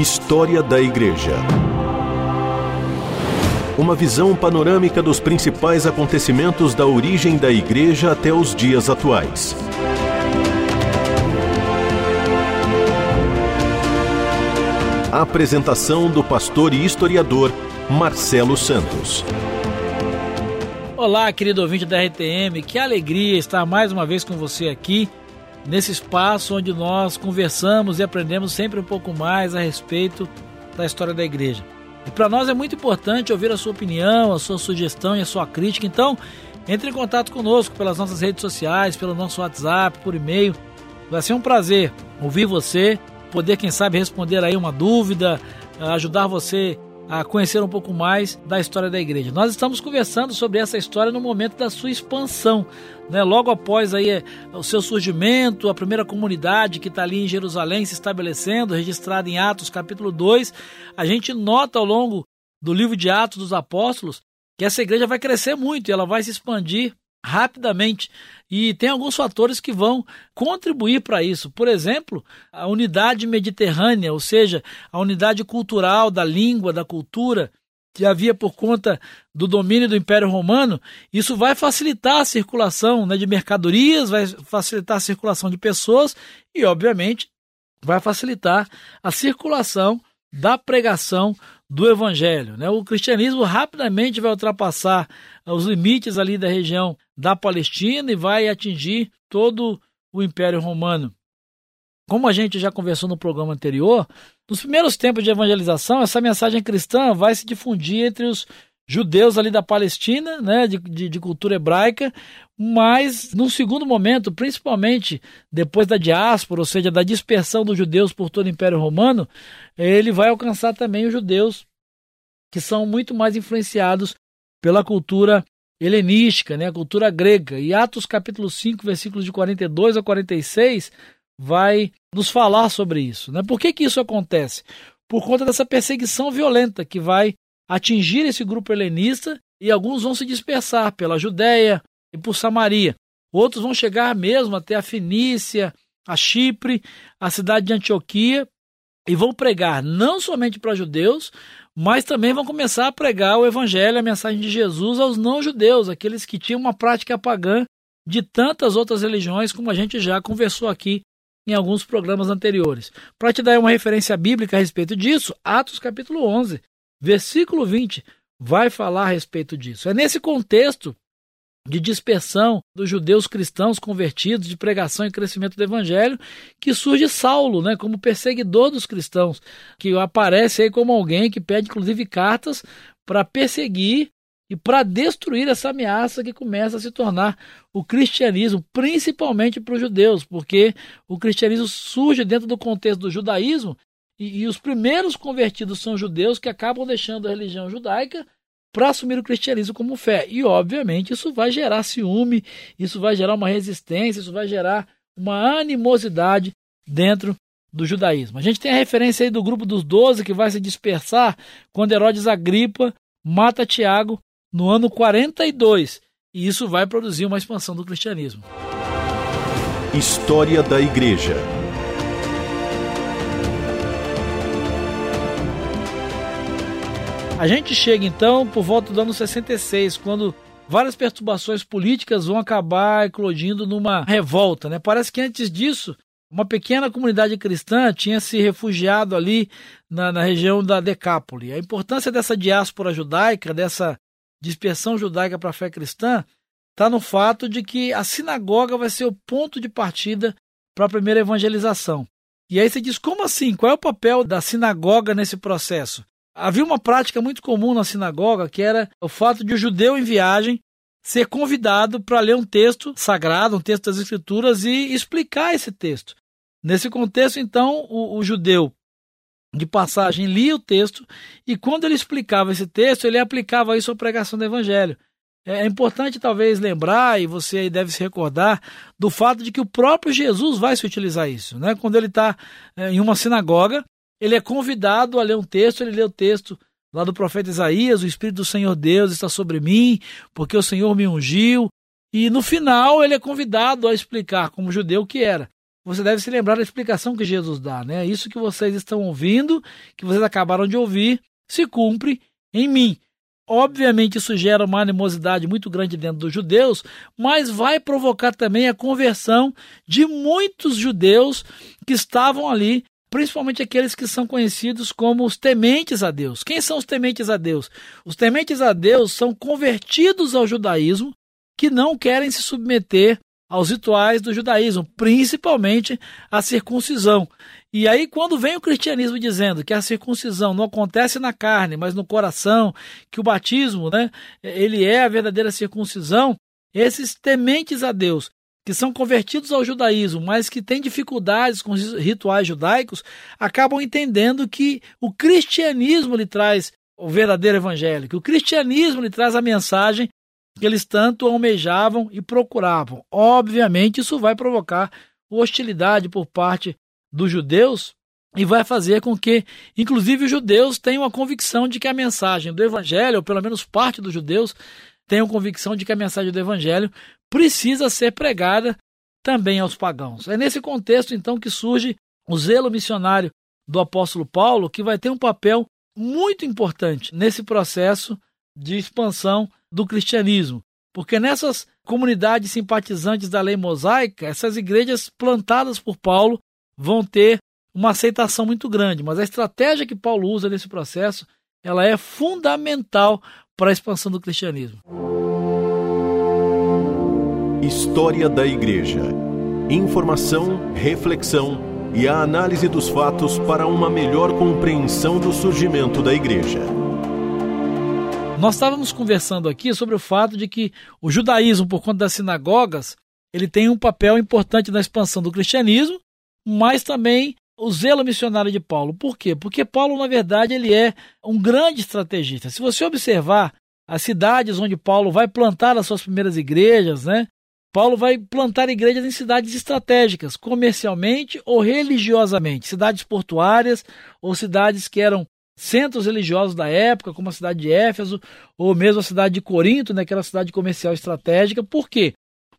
História da Igreja. Uma visão panorâmica dos principais acontecimentos da origem da Igreja até os dias atuais. Apresentação do pastor e historiador Marcelo Santos. Olá, querido ouvinte da RTM, que alegria estar mais uma vez com você aqui nesse espaço onde nós conversamos e aprendemos sempre um pouco mais a respeito da história da igreja. E para nós é muito importante ouvir a sua opinião, a sua sugestão e a sua crítica. Então, entre em contato conosco pelas nossas redes sociais, pelo nosso WhatsApp, por e-mail. Vai ser um prazer ouvir você, poder, quem sabe, responder aí uma dúvida, ajudar você a conhecer um pouco mais da história da igreja. Nós estamos conversando sobre essa história no momento da sua expansão, né? Logo após aí é, o seu surgimento, a primeira comunidade que está ali em Jerusalém se estabelecendo, registrada em Atos capítulo 2, a gente nota ao longo do livro de Atos dos Apóstolos que essa igreja vai crescer muito e ela vai se expandir rapidamente. E tem alguns fatores que vão contribuir para isso. Por exemplo, a unidade mediterrânea, ou seja, a unidade cultural da língua, da cultura, que havia por conta do domínio do Império Romano, isso vai facilitar a circulação né, de mercadorias, vai facilitar a circulação de pessoas e, obviamente, vai facilitar a circulação da pregação do evangelho. Né? O cristianismo rapidamente vai ultrapassar os limites ali da região da Palestina e vai atingir todo o Império Romano. Como a gente já conversou no programa anterior, nos primeiros tempos de evangelização, essa mensagem cristã vai se difundir entre os judeus ali da Palestina, né, de, de, de, cultura hebraica, mas num segundo momento, principalmente depois da diáspora, ou seja, da dispersão dos judeus por todo o Império Romano, ele vai alcançar também os judeus que são muito mais influenciados pela cultura helenística, né, a cultura grega. E Atos capítulo 5, versículos de 42 a 46 vai nos falar sobre isso. Né? Por que, que isso acontece? Por conta dessa perseguição violenta que vai atingir esse grupo helenista e alguns vão se dispersar pela Judéia e por Samaria. Outros vão chegar mesmo até a Fenícia, a Chipre, a cidade de Antioquia e vão pregar não somente para judeus, mas também vão começar a pregar o evangelho, a mensagem de Jesus aos não-judeus, aqueles que tinham uma prática pagã de tantas outras religiões, como a gente já conversou aqui em alguns programas anteriores. Para te dar uma referência bíblica a respeito disso, Atos capítulo 11, Versículo 20 vai falar a respeito disso. É nesse contexto de dispersão dos judeus cristãos convertidos, de pregação e crescimento do evangelho, que surge Saulo, né, como perseguidor dos cristãos, que aparece aí como alguém que pede inclusive cartas para perseguir e para destruir essa ameaça que começa a se tornar o cristianismo, principalmente para os judeus, porque o cristianismo surge dentro do contexto do judaísmo e, e os primeiros convertidos são judeus que acabam deixando a religião judaica para assumir o cristianismo como fé. E, obviamente, isso vai gerar ciúme, isso vai gerar uma resistência, isso vai gerar uma animosidade dentro do judaísmo. A gente tem a referência aí do grupo dos doze que vai se dispersar quando Herodes Agripa mata Tiago no ano 42. E isso vai produzir uma expansão do cristianismo. História da Igreja. A gente chega então por volta do ano 66, quando várias perturbações políticas vão acabar eclodindo numa revolta. Né? Parece que antes disso, uma pequena comunidade cristã tinha se refugiado ali na, na região da Decápole. A importância dessa diáspora judaica, dessa dispersão judaica para a fé cristã, está no fato de que a sinagoga vai ser o ponto de partida para a primeira evangelização. E aí você diz, como assim? Qual é o papel da sinagoga nesse processo? Havia uma prática muito comum na sinagoga que era o fato de o judeu em viagem ser convidado para ler um texto sagrado, um texto das Escrituras e explicar esse texto. Nesse contexto, então, o, o judeu de passagem lia o texto e quando ele explicava esse texto, ele aplicava isso à pregação do evangelho. É, é importante talvez lembrar, e você deve se recordar, do fato de que o próprio Jesus vai se utilizar isso. Né? Quando ele está é, em uma sinagoga, ele é convidado a ler um texto, ele lê o texto lá do profeta Isaías, o Espírito do Senhor Deus está sobre mim, porque o Senhor me ungiu. E no final ele é convidado a explicar como judeu que era. você deve se lembrar da explicação que Jesus dá, né? Isso que vocês estão ouvindo, que vocês acabaram de ouvir, se cumpre em mim. Obviamente, isso gera uma animosidade muito grande dentro dos judeus, mas vai provocar também a conversão de muitos judeus que estavam ali, principalmente aqueles que são conhecidos como os tementes a Deus. Quem são os tementes a Deus? Os tementes a Deus são convertidos ao judaísmo que não querem se submeter aos rituais do judaísmo, principalmente a circuncisão. E aí, quando vem o cristianismo dizendo que a circuncisão não acontece na carne, mas no coração, que o batismo, né, ele é a verdadeira circuncisão, esses tementes a Deus, que são convertidos ao judaísmo, mas que têm dificuldades com os rituais judaicos, acabam entendendo que o cristianismo lhe traz o verdadeiro evangelho, que o cristianismo lhe traz a mensagem que eles tanto almejavam e procuravam. Obviamente, isso vai provocar hostilidade por parte dos judeus e vai fazer com que, inclusive, os judeus tenham a convicção de que a mensagem do evangelho, ou pelo menos parte dos judeus, tenham convicção de que a mensagem do evangelho precisa ser pregada também aos pagãos. É nesse contexto, então, que surge o zelo missionário do apóstolo Paulo, que vai ter um papel muito importante nesse processo de expansão do cristianismo. Porque nessas comunidades simpatizantes da lei mosaica, essas igrejas plantadas por Paulo vão ter uma aceitação muito grande. Mas a estratégia que Paulo usa nesse processo, ela é fundamental para a expansão do cristianismo. História da Igreja. Informação, reflexão e a análise dos fatos para uma melhor compreensão do surgimento da Igreja. Nós estávamos conversando aqui sobre o fato de que o judaísmo, por conta das sinagogas, ele tem um papel importante na expansão do cristianismo, mas também o zelo missionário de Paulo. Por quê? Porque Paulo, na verdade, ele é um grande estrategista. Se você observar as cidades onde Paulo vai plantar as suas primeiras igrejas, né? Paulo vai plantar igrejas em cidades estratégicas, comercialmente ou religiosamente, cidades portuárias ou cidades que eram centros religiosos da época, como a cidade de Éfeso, ou mesmo a cidade de Corinto, né, que era cidade comercial estratégica. Por quê?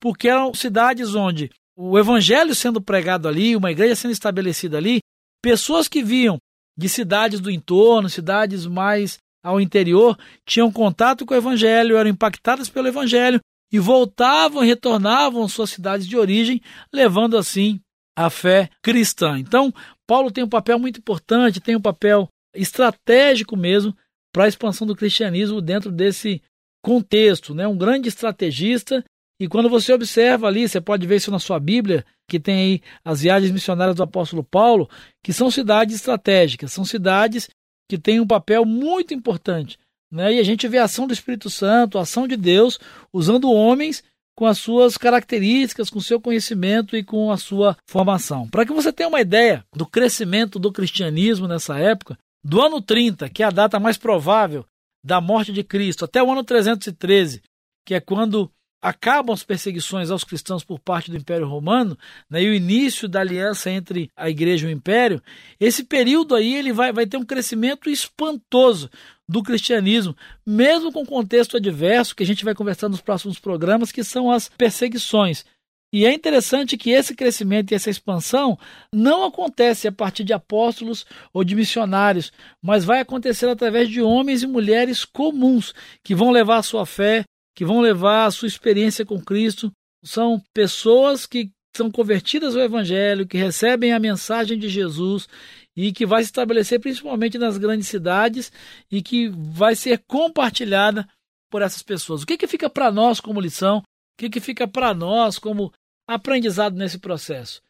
Porque eram cidades onde o evangelho sendo pregado ali, uma igreja sendo estabelecida ali, pessoas que vinham de cidades do entorno, cidades mais ao interior, tinham contato com o evangelho, eram impactadas pelo evangelho e voltavam e retornavam às suas cidades de origem, levando assim a fé cristã. Então, Paulo tem um papel muito importante, tem um papel estratégico mesmo para a expansão do cristianismo dentro desse contexto, né? Um grande estrategista. E quando você observa ali, você pode ver isso na sua Bíblia, que tem aí as viagens missionárias do apóstolo Paulo, que são cidades estratégicas, são cidades que têm um papel muito importante. Né? E a gente vê a ação do Espírito Santo, a ação de Deus, usando homens com as suas características, com seu conhecimento e com a sua formação. Para que você tenha uma ideia do crescimento do cristianismo nessa época, do ano 30, que é a data mais provável da morte de Cristo, até o ano 313, que é quando acabam as perseguições aos cristãos por parte do Império Romano, né, e o início da aliança entre a igreja e o império, esse período aí ele vai, vai ter um crescimento espantoso do cristianismo, mesmo com contexto adverso, que a gente vai conversar nos próximos programas, que são as perseguições. E é interessante que esse crescimento e essa expansão não acontece a partir de apóstolos ou de missionários, mas vai acontecer através de homens e mulheres comuns que vão levar a sua fé, que vão levar a sua experiência com Cristo. São pessoas que são convertidas ao Evangelho, que recebem a mensagem de Jesus e que vai se estabelecer principalmente nas grandes cidades e que vai ser compartilhada por essas pessoas. O que, que fica para nós como lição o que, que fica para nós como aprendizado nesse processo?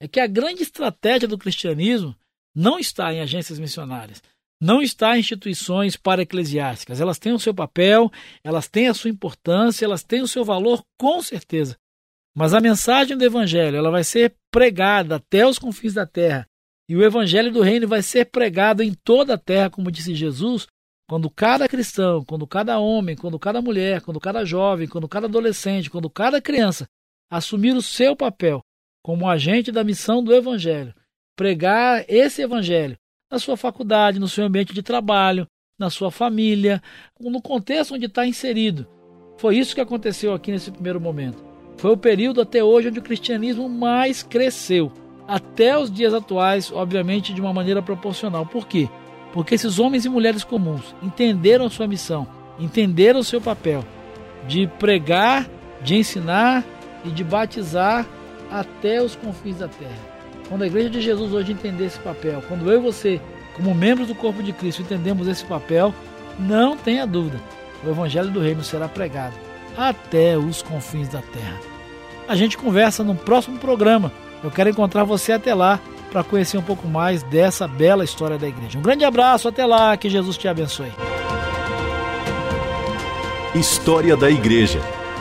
É que a grande estratégia do cristianismo não está em agências missionárias, não está em instituições para-eclesiásticas. Elas têm o seu papel, elas têm a sua importância, elas têm o seu valor, com certeza. Mas a mensagem do Evangelho ela vai ser pregada até os confins da terra. E o Evangelho do Reino vai ser pregado em toda a terra, como disse Jesus, quando cada cristão, quando cada homem, quando cada mulher, quando cada jovem, quando cada adolescente, quando cada criança assumir o seu papel como agente da missão do Evangelho, pregar esse Evangelho na sua faculdade, no seu ambiente de trabalho, na sua família, no contexto onde está inserido. Foi isso que aconteceu aqui nesse primeiro momento. Foi o período até hoje onde o cristianismo mais cresceu. Até os dias atuais, obviamente, de uma maneira proporcional. Por quê? Porque esses homens e mulheres comuns entenderam sua missão, entenderam o seu papel de pregar, de ensinar e de batizar até os confins da terra. Quando a igreja de Jesus hoje entender esse papel, quando eu e você, como membros do corpo de Cristo, entendemos esse papel, não tenha dúvida, o evangelho do reino será pregado até os confins da terra. A gente conversa no próximo programa. Eu quero encontrar você até lá para conhecer um pouco mais dessa bela história da igreja. Um grande abraço, até lá, que Jesus te abençoe. História da Igreja